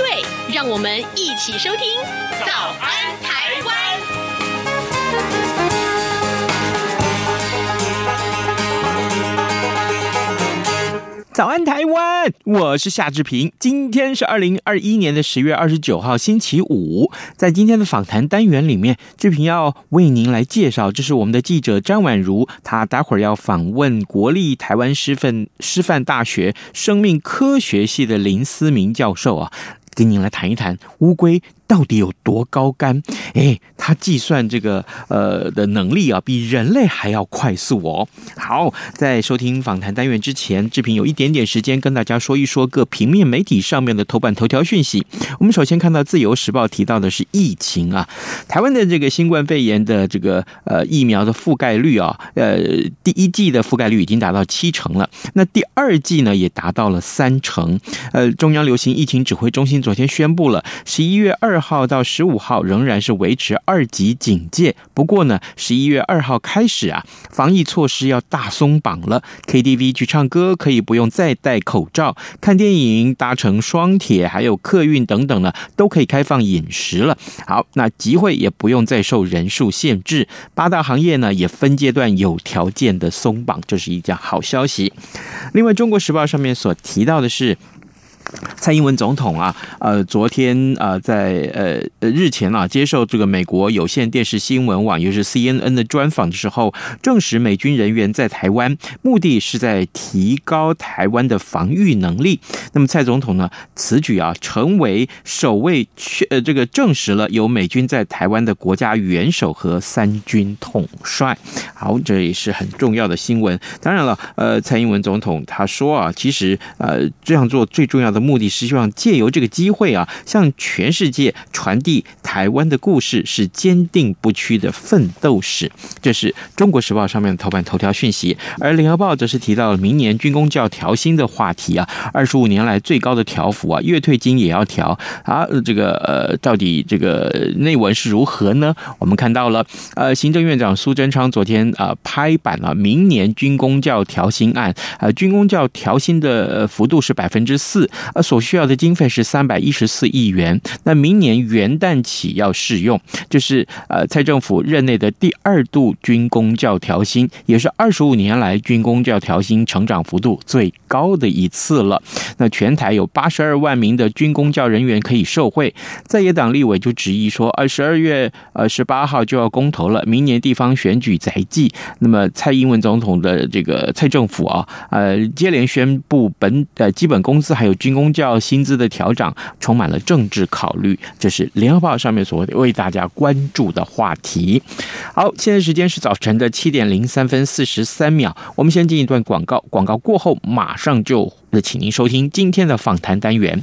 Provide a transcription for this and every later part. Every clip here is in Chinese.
对，让我们一起收听《早安台湾》。早安，台湾！我是夏志平。今天是二零二一年的十月二十九号，星期五。在今天的访谈单元里面，志平要为您来介绍，这是我们的记者张婉如，她待会儿要访问国立台湾师范师范大学生命科学系的林思明教授啊，跟您来谈一谈乌龟。到底有多高干？哎，他计算这个呃的能力啊，比人类还要快速哦。好，在收听访谈单元之前，志平有一点点时间跟大家说一说各平面媒体上面的头版头条讯息。我们首先看到《自由时报》提到的是疫情啊，台湾的这个新冠肺炎的这个呃疫苗的覆盖率啊，呃第一季的覆盖率已经达到七成了，那第二季呢也达到了三成。呃，中央流行疫情指挥中心昨天宣布了，十一月二号到十五号仍然是维持二级警戒，不过呢，十一月二号开始啊，防疫措施要大松绑了。KTV 去唱歌可以不用再戴口罩，看电影、搭乘双铁还有客运等等呢，都可以开放饮食了。好，那集会也不用再受人数限制，八大行业呢也分阶段有条件的松绑，这是一件好消息。另外，《中国时报》上面所提到的是。蔡英文总统啊，呃，昨天啊，在呃日前啊，接受这个美国有线电视新闻网，也就是 CNN 的专访的时候，证实美军人员在台湾，目的是在提高台湾的防御能力。那么蔡总统呢，此举啊，成为首位确呃这个证实了有美军在台湾的国家元首和三军统帅。好，这也是很重要的新闻。当然了，呃，蔡英文总统他说啊，其实呃这样做最重要的。目的是希望借由这个机会啊，向全世界传递台湾的故事是坚定不屈的奋斗史。这是中国时报上面的头版头条讯息，而联合报则是提到了明年军公教调薪的话题啊，二十五年来最高的调幅啊，月退金也要调啊。这个呃，到底这个内文是如何呢？我们看到了，呃，行政院长苏贞昌昨天啊拍板了明年军公教调薪案，呃，军公教调薪的幅度是百分之四。而所需要的经费是三百一十四亿元，那明年元旦起要试用，就是呃蔡政府任内的第二度军公教调薪，也是二十五年来军公教调薪成长幅度最高的一次了。那全台有八十二万名的军工教人员可以受惠，在野党立委就质疑说，呃十二月呃十八号就要公投了，明年地方选举在即，那么蔡英文总统的这个蔡政府啊，呃接连宣布本呃基本工资还有军工。公教薪资的调整充满了政治考虑，这是联合报上面所为大家关注的话题。好，现在时间是早晨的七点零三分四十三秒，我们先进一段广告，广告过后马上就请您收听今天的访谈单元。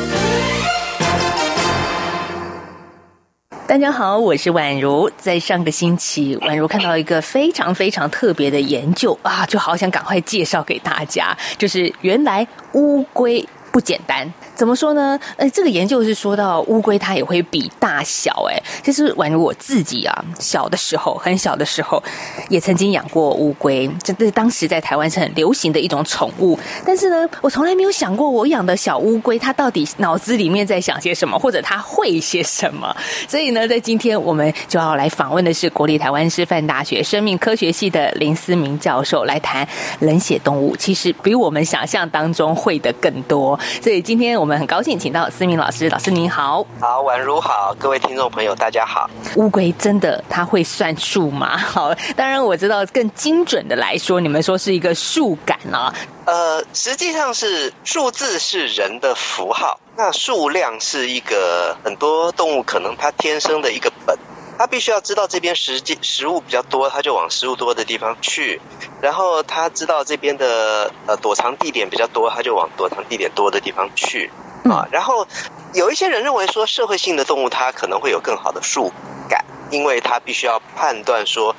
大家好，我是宛如。在上个星期，宛如看到一个非常非常特别的研究啊，就好想赶快介绍给大家。就是原来乌龟不简单。怎么说呢？呃，这个研究是说到乌龟它也会比大小。哎，其实宛如我自己啊，小的时候很小的时候，也曾经养过乌龟，这这当时在台湾是很流行的一种宠物。但是呢，我从来没有想过我养的小乌龟它到底脑子里面在想些什么，或者它会些什么。所以呢，在今天我们就要来访问的是国立台湾师范大学生命科学系的林思明教授，来谈冷血动物。其实比我们想象当中会的更多。所以今天我们。我们很高兴请到思明老师，老师您好，好，宛如好，各位听众朋友大家好。乌龟真的它会算数吗？好，当然我知道更精准的来说，你们说是一个数感啊。呃，实际上是数字是人的符号，那数量是一个很多动物可能它天生的一个本。他必须要知道这边食食物比较多，他就往食物多的地方去。然后他知道这边的呃躲藏地点比较多，他就往躲藏地点多的地方去啊。然后有一些人认为说，社会性的动物它可能会有更好的树感，因为它必须要判断说，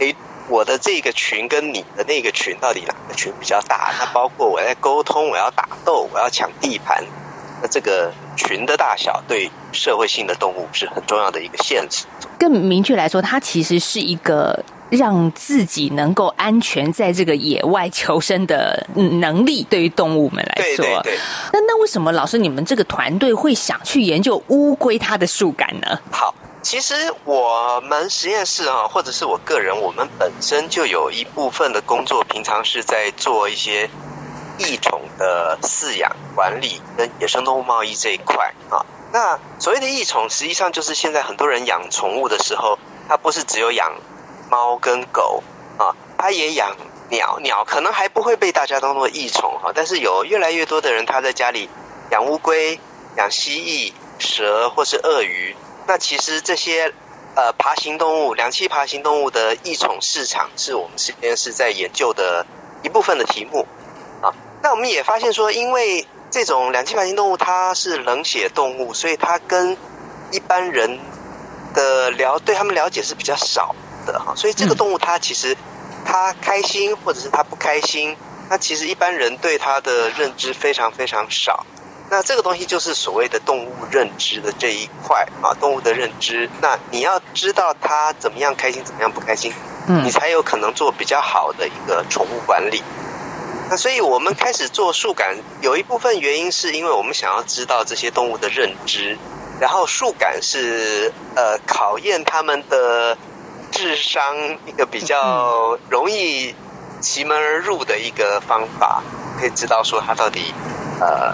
诶，我的这个群跟你的那个群到底哪个群比较大？那包括我在沟通，我要打斗，我要抢地盘。那这个群的大小对社会性的动物是很重要的一个限制。更明确来说，它其实是一个让自己能够安全在这个野外求生的能力。对于动物们来说，对对对。那那为什么老师你们这个团队会想去研究乌龟它的树感呢？好，其实我们实验室啊，或者是我个人，我们本身就有一部分的工作，平常是在做一些。异宠的饲养管理跟野生动物贸易这一块啊，那所谓的异宠，实际上就是现在很多人养宠物的时候，他不是只有养猫跟狗啊，他也养鸟，鸟可能还不会被大家当做异宠哈，但是有越来越多的人他在家里养乌龟、养蜥蜴、蛇或是鳄鱼，那其实这些呃爬行动物、两栖爬行动物的异宠市场，是我们实验室在研究的一部分的题目。那我们也发现说，因为这种两栖爬行动物它是冷血动物，所以它跟一般人的了对他们了解是比较少的哈。所以这个动物它其实它开心或者是它不开心，那其实一般人对它的认知非常非常少。那这个东西就是所谓的动物认知的这一块啊，动物的认知。那你要知道它怎么样开心，怎么样不开心，你才有可能做比较好的一个宠物管理。那所以，我们开始做树感，有一部分原因是因为我们想要知道这些动物的认知，然后树感是呃考验他们的智商一个比较容易奇门而入的一个方法，可以知道说它到底呃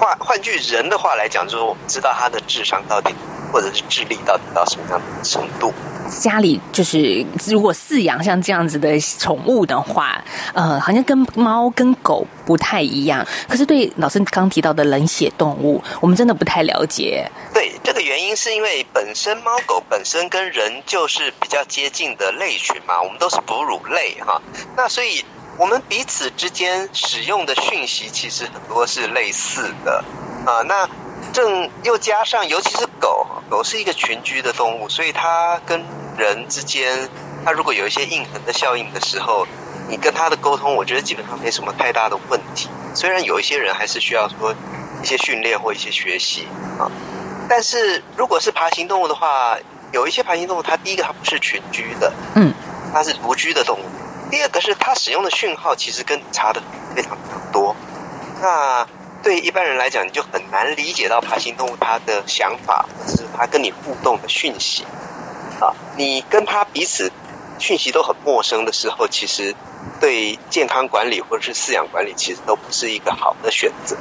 换换句人的话来讲，就是我们知道它的智商到底或者是智力到底到什么样的程度。家里就是如果饲养像这样子的宠物的话，呃，好像跟猫跟狗不太一样。可是对老师刚提到的冷血动物，我们真的不太了解。对，这个原因是因为本身猫狗本身跟人就是比较接近的类群嘛，我们都是哺乳类哈。那所以我们彼此之间使用的讯息其实很多是类似的啊。那正又加上，尤其是狗，狗是一个群居的动物，所以它跟人之间，它如果有一些应恒的效应的时候，你跟它的沟通，我觉得基本上没什么太大的问题。虽然有一些人还是需要说一些训练或一些学习啊，但是如果是爬行动物的话，有一些爬行动物，它第一个它不是群居的，嗯，它是独居的动物；第二个是它使用的讯号其实跟你差的非常非常多，那。对一般人来讲，你就很难理解到爬行动物它的想法，或者是它跟你互动的讯息啊。你跟它彼此讯息都很陌生的时候，其实对健康管理或者是饲养管理，其实都不是一个好的选择。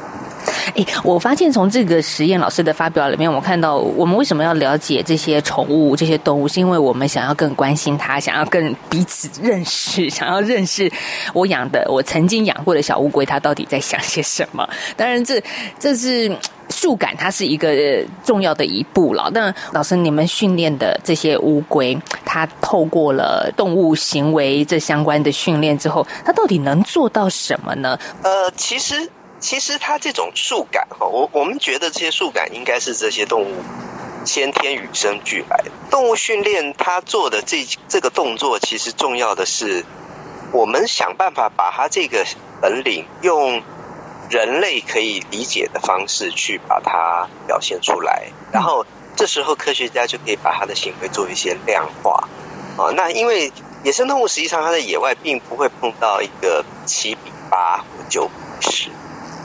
哎，我发现从这个实验老师的发表里面，我看到我们为什么要了解这些宠物、这些动物，是因为我们想要更关心它，想要更彼此认识，想要认识我养的、我曾经养过的小乌龟，它到底在想些什么。当然这，这是数感，它是一个重要的一步了。那老师，你们训练的这些乌龟，它透过了动物行为这相关的训练之后，它到底能做到什么呢？呃，其实。其实它这种数感哈，我我们觉得这些数感应该是这些动物先天与生俱来的。动物训练它做的这这个动作，其实重要的是，我们想办法把它这个本领用人类可以理解的方式去把它表现出来，然后这时候科学家就可以把它的行为做一些量化啊。那因为野生动物实际上它在野外并不会碰到一个七比八或九比十。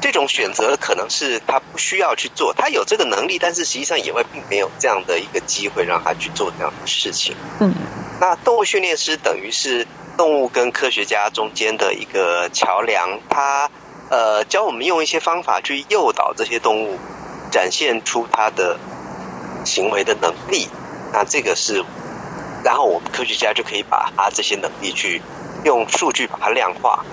这种选择可能是他不需要去做，他有这个能力，但是实际上野外并没有这样的一个机会让他去做这样的事情。嗯，那动物训练师等于是动物跟科学家中间的一个桥梁，他呃教我们用一些方法去诱导这些动物展现出它的行为的能力。那这个是，然后我们科学家就可以把它这些能力去用数据把它量化。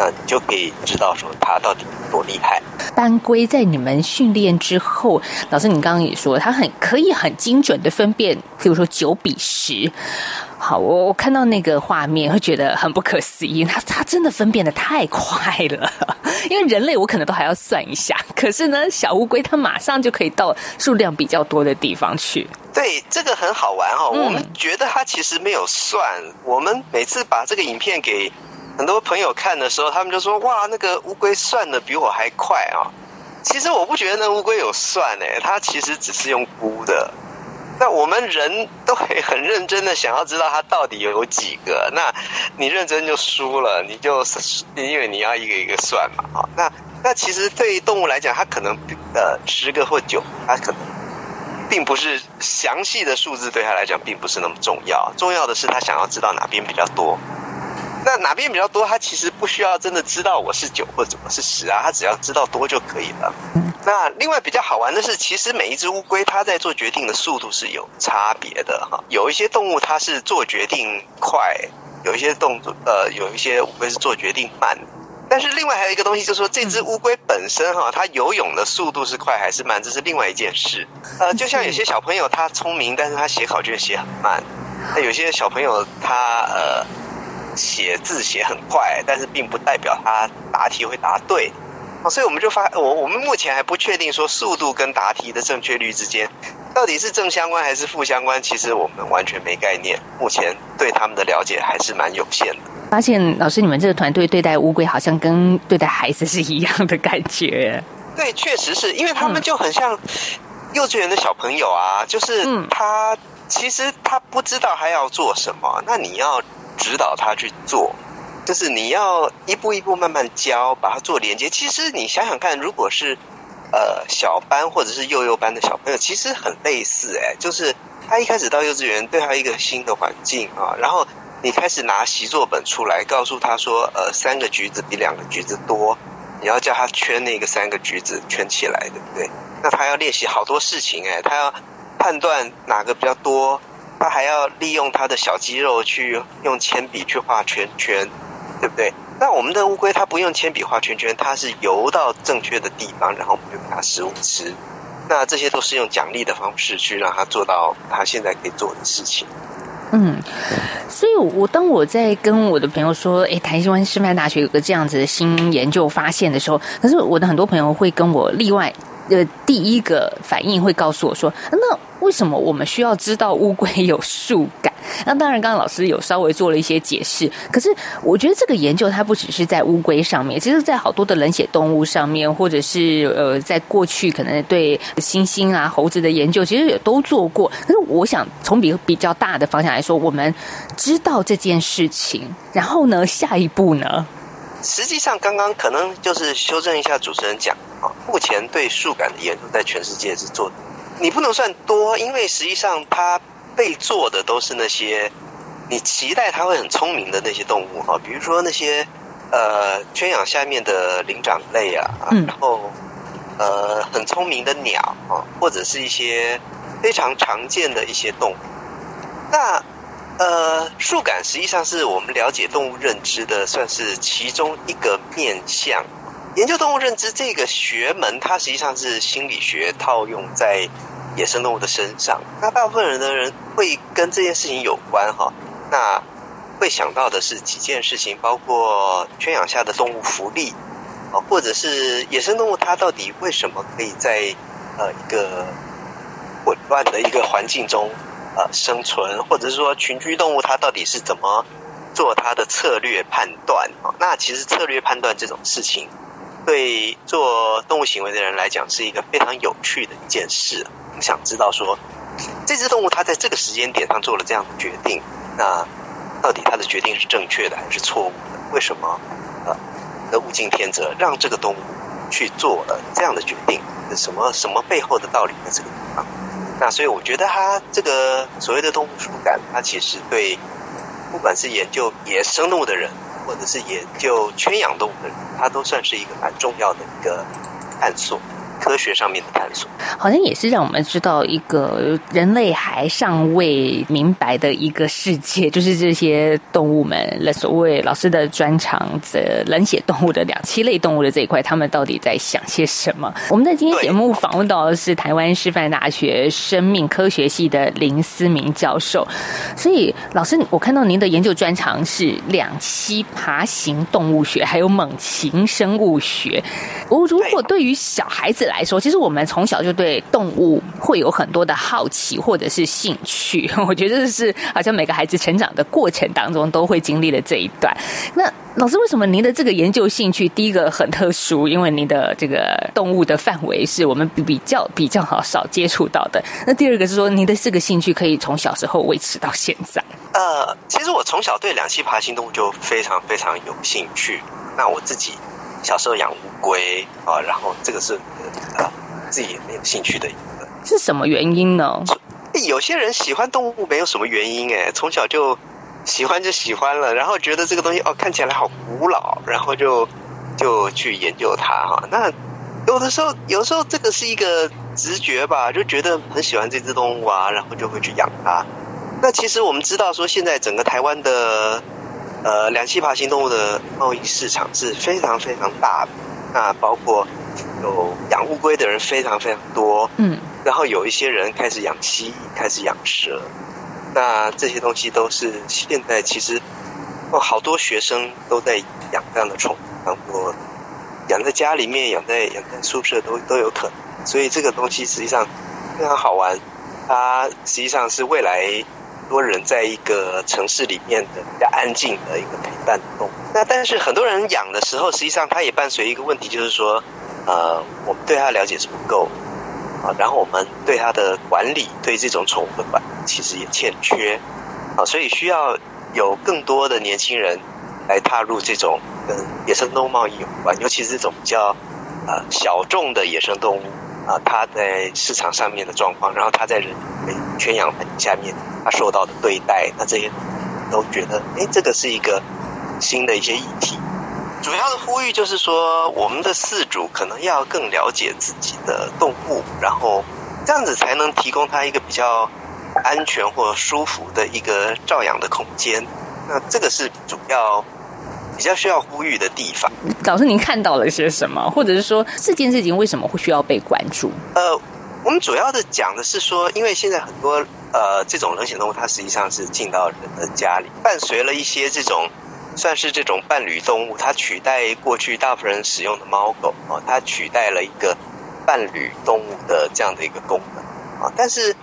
那你就可以知道说它到底多厉害。斑龟在你们训练之后，老师，你刚刚也说它很可以很精准的分辨，比如说九比十。好，我我看到那个画面会觉得很不可思议，它它真的分辨的太快了。因为人类我可能都还要算一下，可是呢，小乌龟它马上就可以到数量比较多的地方去。对，这个很好玩哈、哦。嗯、我们觉得它其实没有算，我们每次把这个影片给。很多朋友看的时候，他们就说：“哇，那个乌龟算的比我还快啊！”其实我不觉得那乌龟有算诶，它其实只是用估的。那我们人都会很认真的想要知道它到底有几个，那你认真就输了，你就因为你要一个一个算嘛啊。那那其实对于动物来讲，它可能呃十个或九，它可能并不是详细的数字对它来讲并不是那么重要，重要的是它想要知道哪边比较多。那哪边比较多？他其实不需要真的知道我是九或者我是十啊，他只要知道多就可以了。那另外比较好玩的是，其实每一只乌龟它在做决定的速度是有差别的哈。有一些动物它是做决定快，有一些动作呃，有一些乌龟是做决定慢。但是另外还有一个东西，就是说这只乌龟本身哈，它游泳的速度是快还是慢，这是另外一件事。呃，就像有些小朋友他聪明，但是他写考卷写很慢。那有些小朋友他呃。写字写很快，但是并不代表他答题会答对，所以我们就发我我们目前还不确定说速度跟答题的正确率之间到底是正相关还是负相关，其实我们完全没概念，目前对他们的了解还是蛮有限的。发现老师，你们这个团队对待乌龟好像跟对待孩子是一样的感觉。对，确实是因为他们就很像幼稚园的小朋友啊，就是他其实他不知道还要做什么，那你要。指导他去做，就是你要一步一步慢慢教，把他做连接。其实你想想看，如果是呃小班或者是幼幼班的小朋友，其实很类似哎，就是他一开始到幼稚园，对他一个新的环境啊，然后你开始拿习作本出来，告诉他说，呃，三个橘子比两个橘子多，你要叫他圈那个三个橘子圈起来，对不对？那他要练习好多事情哎，他要判断哪个比较多。他还要利用他的小肌肉去用铅笔去画圈圈，对不对？那我们的乌龟它不用铅笔画圈圈，它是游到正确的地方，然后我们就给它食物吃。那这些都是用奖励的方式去让它做到它现在可以做的事情。嗯，所以我当我在跟我的朋友说，诶，台湾师范大学有个这样子的新研究发现的时候，可是我的很多朋友会跟我例外。呃，第一个反应会告诉我说：“那为什么我们需要知道乌龟有数感？” 那当然，刚刚老师有稍微做了一些解释。可是，我觉得这个研究它不只是在乌龟上面，其实，在好多的冷血动物上面，或者是呃，在过去可能对猩猩啊、猴子的研究，其实也都做过。可是，我想从比比较大的方向来说，我们知道这件事情，然后呢，下一步呢？实际上，刚刚可能就是修正一下主持人讲啊，目前对数感的研究在全世界是做，你不能算多，因为实际上它被做的都是那些你期待它会很聪明的那些动物哈，比如说那些呃圈养下面的灵长类啊，然后呃很聪明的鸟啊，或者是一些非常常见的一些动物，那。呃，数感实际上是我们了解动物认知的，算是其中一个面向。研究动物认知这个学门，它实际上是心理学套用在野生动物的身上。那大部分人的人会跟这件事情有关哈，那会想到的是几件事情，包括圈养下的动物福利，啊，或者是野生动物它到底为什么可以在呃一个混乱的一个环境中呃生存，或者是说群居动物它到底是怎么做它的策略判断啊？那其实策略判断这种事情，对做动物行为的人来讲是一个非常有趣的一件事。我们想知道说，这只动物它在这个时间点上做了这样的决定，那到底它的决定是正确的还是错误的？为什么呃的物竞天择让这个动物去做了这样的决定？什么什么背后的道理在这个地方？那所以我觉得它这个所谓的动物触感，它其实对不管是研究野生动物的人，或者是研究圈养动物的人，它都算是一个蛮重要的一个探索。科学上面的探索，好像也是让我们知道一个人类还尚未明白的一个世界，就是这些动物们，所谓老师的专长的冷血动物的两栖类动物的这一块，他们到底在想些什么？我们在今天节目访问到的是台湾师范大学生命科学系的林思明教授。所以，老师，我看到您的研究专长是两栖爬行动物学，还有猛禽生物学。我如果对于小孩子来说，其实我们从小就对动物会有很多的好奇或者是兴趣。我觉得是好像每个孩子成长的过程当中都会经历的这一段。那老师，为什么您的这个研究兴趣第一个很特殊？因为您的这个动物的范围是我们比较比较好少接触到的。那第二个是说，您的这个兴趣可以从小时候维持到现在。呃，其实我从小对两栖爬行动物就非常非常有兴趣。那我自己。小时候养乌龟啊，然后这个是啊自己也没有兴趣的一个，是什么原因呢？有些人喜欢动物没有什么原因哎，从小就喜欢就喜欢了，然后觉得这个东西哦看起来好古老，然后就就去研究它哈。那有的时候有时候这个是一个直觉吧，就觉得很喜欢这只动物啊，然后就会去养它。那其实我们知道说现在整个台湾的。呃，两栖爬行动物的贸易市场是非常非常大的，那包括有养乌龟的人非常非常多，嗯，然后有一些人开始养蜥蜴，开始养蛇，那这些东西都是现在其实哦，好多学生都在养这样的宠物，当做养在家里面，养在养在宿舍都都有可能，所以这个东西实际上非常好玩，它实际上是未来。多人在一个城市里面的比较安静的一个陪伴动物，那但是很多人养的时候，实际上它也伴随一个问题，就是说，呃，我们对它了解是不够啊，然后我们对它的管理，对这种宠物的管理其实也欠缺啊，所以需要有更多的年轻人来踏入这种跟野生动物贸易有关，尤其是这种比较呃小众的野生动物。啊，它在市场上面的状况，然后它在人圈养下面，它受到的对待，那这些都觉得，哎，这个是一个新的一些议题。主要的呼吁就是说，我们的饲主可能要更了解自己的动物，然后这样子才能提供它一个比较安全或舒服的一个照养的空间。那这个是主要。比较需要呼吁的地方，老师，您看到了些什么？或者是说，这件事情为什么会需要被关注？呃，我们主要的讲的是说，因为现在很多呃这种冷血动物，它实际上是进到人的家里，伴随了一些这种算是这种伴侣动物，它取代过去大部分人使用的猫狗啊，它取代了一个伴侣动物的这样的一个功能啊。但是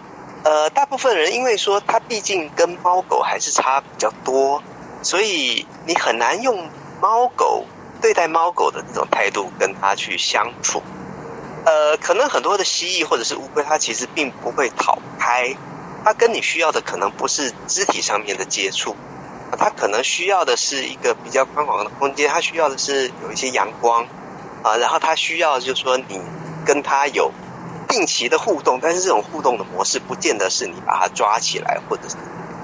呃，大部分人因为说它毕竟跟猫狗还是差比较多。所以你很难用猫狗对待猫狗的那种态度跟它去相处，呃，可能很多的蜥蜴或者是乌龟，它其实并不会讨拍，它跟你需要的可能不是肢体上面的接触，它可能需要的是一个比较宽广的空间，它需要的是有一些阳光啊，然后它需要就是说你跟它有定期的互动，但是这种互动的模式不见得是你把它抓起来或者是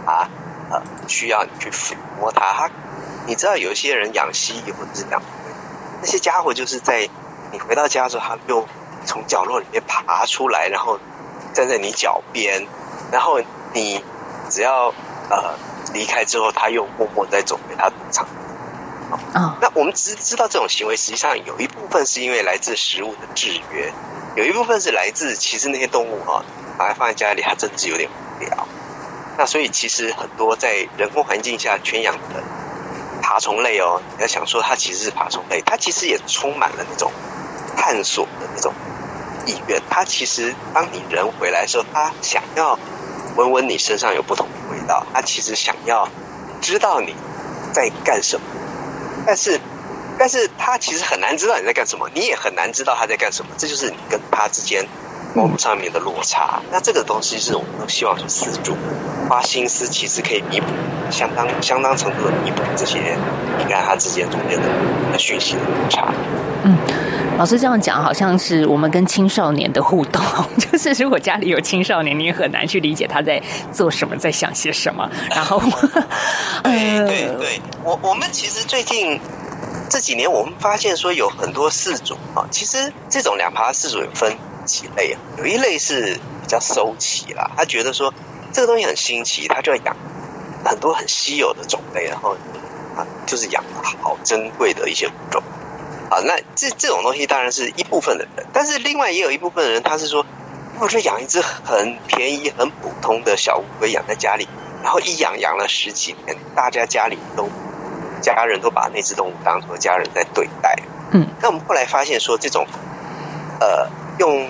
啊。呃，需要你去抚摸它。它，你知道有一些人养蜥蜴或者是养那些家伙，就是在你回到家之后，它又从角落里面爬出来，然后站在你脚边，然后你只要呃离开之后，它又默默在走回它的场。啊，那我们只知道这种行为，实际上有一部分是因为来自食物的制约，有一部分是来自其实那些动物啊，把它放在家里，它真的是有点。那所以其实很多在人工环境下圈养的爬虫类哦，你要想说它其实是爬虫类，它其实也充满了那种探索的那种意愿。它其实当你人回来的时候，它想要闻闻你身上有不同的味道，它其实想要知道你在干什么。但是，但是它其实很难知道你在干什么，你也很难知道它在干什么。这就是你跟它之间沟通上面的落差。那这个东西是我们都希望说饲主花心思，其实可以弥补相当相当程度的弥补这些你跟它之间中间的讯息的落差。嗯，老师这样讲，好像是我们跟青少年的互动，就是如果家里有青少年，你也很难去理解他在做什么，在想些什么。然后，对对对，我我们其实最近这几年，我们发现说有很多饲主啊，其实这种两爬饲主有分几类啊，有一类是比较收起啦，他觉得说这个东西很新奇，他就要养很多很稀有的种类，然后啊，就是养好珍贵的一些物种。啊，那这这种东西当然是一部分的人，但是另外也有一部分的人，他是说，我就养一只很便宜、很普通的小乌龟养在家里，然后一养养了十几年，大家家里都家人都把那只动物当做家人在对待。嗯，那我们后来发现说，这种呃用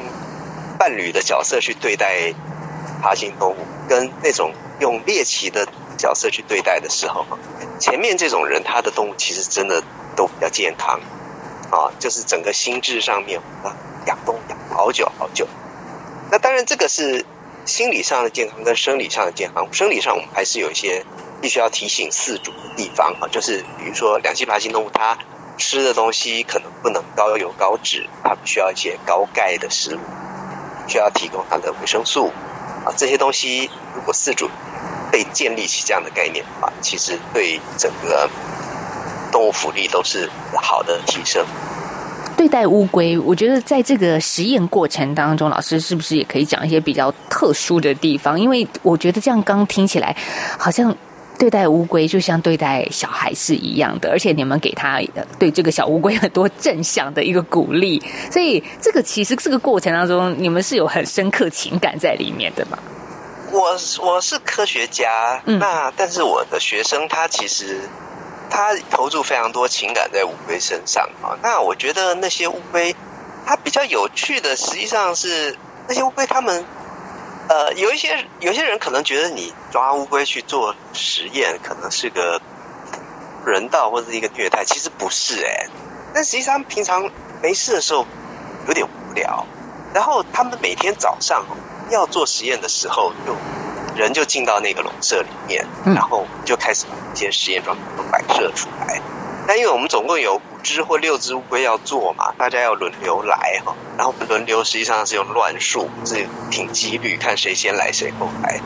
伴侣的角色去对待爬行动物，跟那种用猎奇的角色去对待的时候，前面这种人他的动物其实真的都比较健康。啊，就是整个心智上面啊，养动物养好久好久。那当然，这个是心理上的健康跟生理上的健康。生理上，我们还是有一些必须要提醒饲主的地方啊，就是比如说两栖爬行动物，它吃的东西可能不能高油高脂，它需要一些高钙的食物，需要提供它的维生素啊。这些东西如果饲主被建立起这样的概念的话，其实对整个。动物福利都是好的提升。对待乌龟，我觉得在这个实验过程当中，老师是不是也可以讲一些比较特殊的地方？因为我觉得这样刚听起来，好像对待乌龟就像对待小孩是一样的，而且你们给他对这个小乌龟很多正向的一个鼓励，所以这个其实这个过程当中，你们是有很深刻情感在里面的嘛？我我是科学家，那但是我的学生他其实。他投注非常多情感在乌龟身上啊，那我觉得那些乌龟，它比较有趣的，实际上是那些乌龟，他们呃，有一些有些人可能觉得你抓乌龟去做实验，可能是个人道或者是一个虐待，其实不是哎，但实际上平常没事的时候有点无聊，然后他们每天早上要做实验的时候就。人就进到那个笼舍里面，然后就开始把一些实验装置都摆设出来。那因为我们总共有五只或六只乌龟要做嘛，大家要轮流来哈，然后轮流实际上是用乱数，是凭几率看谁先来谁后来。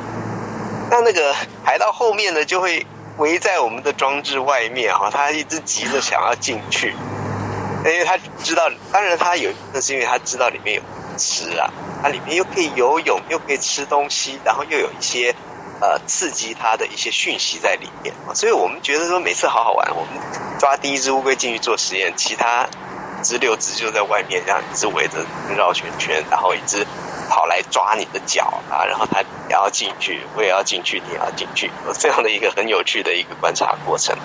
那那个排到后面的就会围在我们的装置外面哈，他一直急着想要进去，因为他知道，当然他有，那是因为他知道里面有吃啊。它里面又可以游泳，又可以吃东西，然后又有一些呃刺激它的一些讯息在里面，所以我们觉得说每次好好玩。我们抓第一只乌龟进去做实验，其他只六只就在外面这样一直围着绕圈圈，然后一直跑来抓你的脚啊，然后它也要进去，我也要进去，你也要进去，这样的一个很有趣的一个观察过程。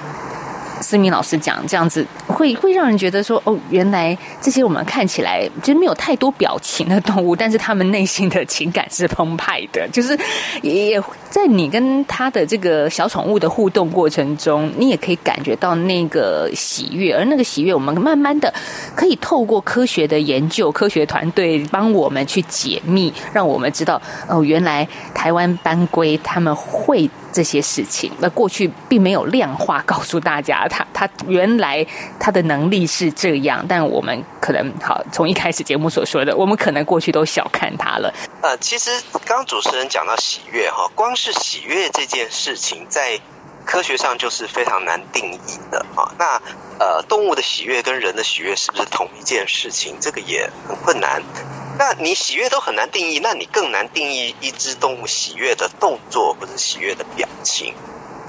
思明老师讲这样子，会会让人觉得说，哦，原来这些我们看起来其实没有太多表情的动物，但是他们内心的情感是澎湃的。就是也在你跟他的这个小宠物的互动过程中，你也可以感觉到那个喜悦，而那个喜悦，我们慢慢的可以透过科学的研究，科学团队帮我们去解密，让我们知道，哦，原来台湾斑龟他们会。这些事情，那过去并没有量化告诉大家，他他原来他的能力是这样，但我们可能好从一开始节目所说的，我们可能过去都小看他了。呃，其实刚主持人讲到喜悦哈，光是喜悦这件事情，在科学上就是非常难定义的啊。那呃，动物的喜悦跟人的喜悦是不是同一件事情？这个也很困难。那你喜悦都很难定义，那你更难定义一只动物喜悦的动作或者喜悦的表情。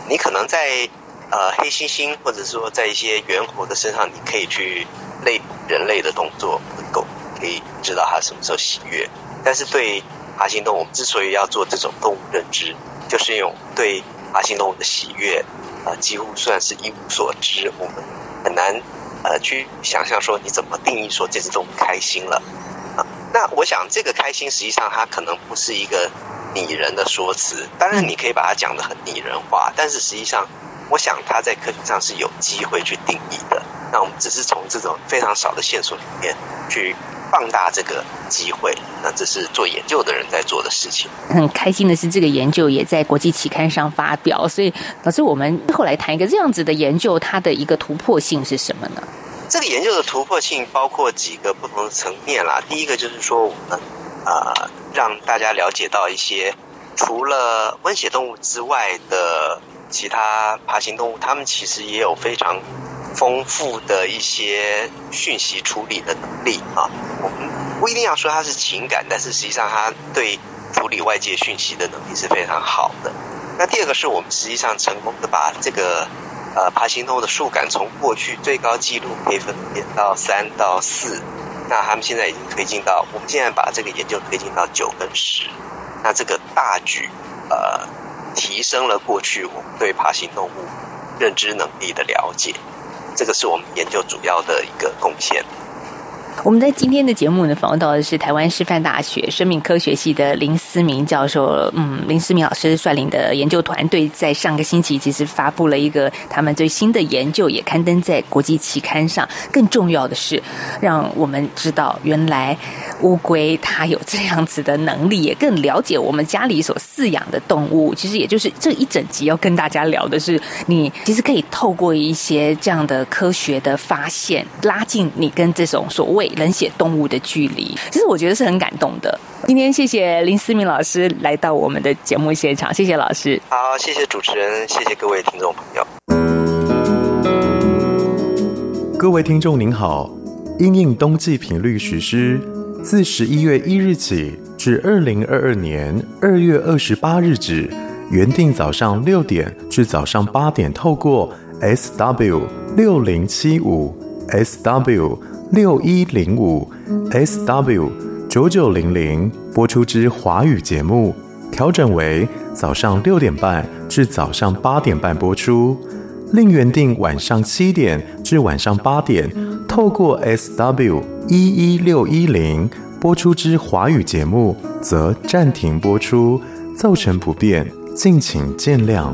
你可能在呃黑猩猩或者说在一些猿猴的身上，你可以去类人类的动作，狗可以知道它什么时候喜悦。但是对爬行动物，之所以要做这种动物认知，就是用对爬行动物的喜悦呃几乎算是一无所知，我们很难呃去想象说你怎么定义说这只动物开心了啊。那我想这个开心实际上它可能不是一个拟人的说辞，当然你可以把它讲得很拟人化，但是实际上我想它在科学上是有机会去定义的。那我们只是从这种非常少的线索里面去。放大这个机会，那这是做研究的人在做的事情。很开心的是，这个研究也在国际期刊上发表。所以，老师，我们后来谈一个这样子的研究，它的一个突破性是什么呢？这个研究的突破性包括几个不同的层面啦。第一个就是说，我们啊让大家了解到一些除了温血动物之外的其他爬行动物，它们其实也有非常。丰富的一些讯息处理的能力啊，我们不一定要说它是情感，但是实际上它对处理外界讯息的能力是非常好的。那第二个是我们实际上成功的把这个呃爬行动物的数感从过去最高纪录可以分辨到三到四，那他们现在已经推进到我们现在把这个研究推进到九跟十，那这个大举呃提升了过去我们对爬行动物认知能力的了解。这个是我们研究主要的一个贡献。我们在今天的节目呢，访问到的是台湾师范大学生命科学系的林思明教授。嗯，林思明老师率领的研究团队在上个星期其实发布了一个他们最新的研究，也刊登在国际期刊上。更重要的是，让我们知道原来乌龟它有这样子的能力，也更了解我们家里所饲养的动物。其实也就是这一整集要跟大家聊的是，你其实可以透过一些这样的科学的发现，拉近你跟这种所谓。冷血动物的距离，其实我觉得是很感动的。今天谢谢林思明老师来到我们的节目现场，谢谢老师。好，谢谢主持人，谢谢各位听众朋友。各位听众您好，因应冬季频率实施，自十一月一日起至二零二二年二月二十八日止，原定早上六点至早上八点，透过 SW 六零七五 SW。六一零五 SW 九九零零播出之华语节目，调整为早上六点半至早上八点半播出；另原定晚上七点至晚上八点，透过 SW 一一六一零播出之华语节目，则暂停播出，造成不便，敬请见谅。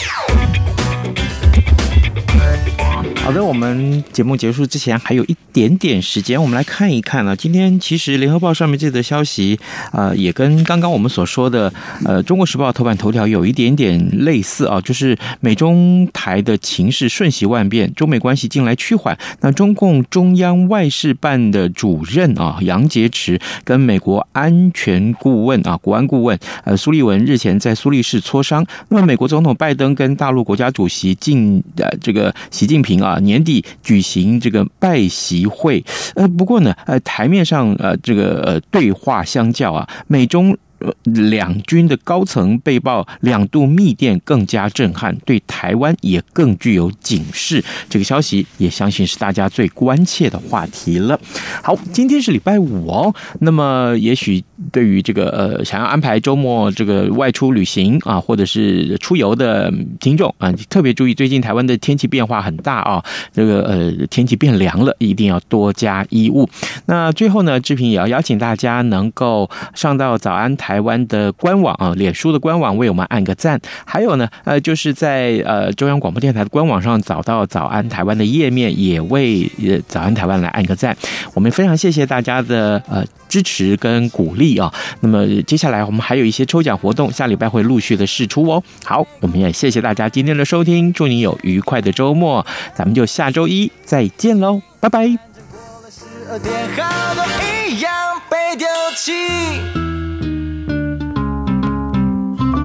好的，我们节目结束之前还有一点点时间，我们来看一看呢、啊。今天其实联合报上面这则消息，呃，也跟刚刚我们所说的，呃，中国时报头版头条有一点点类似啊，就是美中台的情势瞬息万变，中美关系近来趋缓。那中共中央外事办的主任啊，杨洁篪跟美国安全顾问啊，国安顾问呃苏立文日前在苏黎世磋商。那么美国总统拜登跟大陆国家主席近呃这个习近平啊。年底举行这个拜习会，呃，不过呢，呃，台面上呃，这个呃对话相较啊，美中。两军的高层被曝两度密电更加震撼，对台湾也更具有警示。这个消息也相信是大家最关切的话题了。好，今天是礼拜五哦，那么也许对于这个呃想要安排周末这个外出旅行啊，或者是出游的听众啊，特别注意最近台湾的天气变化很大啊，这个呃天气变凉了，一定要多加衣物。那最后呢，志平也要邀请大家能够上到早安台。台湾的官网啊，脸书的官网为我们按个赞。还有呢，呃，就是在呃中央广播电台的官网上找到早安台湾的页面，也为呃早安台湾来按个赞。我们非常谢谢大家的呃支持跟鼓励啊。那么接下来我们还有一些抽奖活动，下礼拜会陆续的释出哦。好，我们也谢谢大家今天的收听，祝你有愉快的周末，咱们就下周一再见喽，拜拜。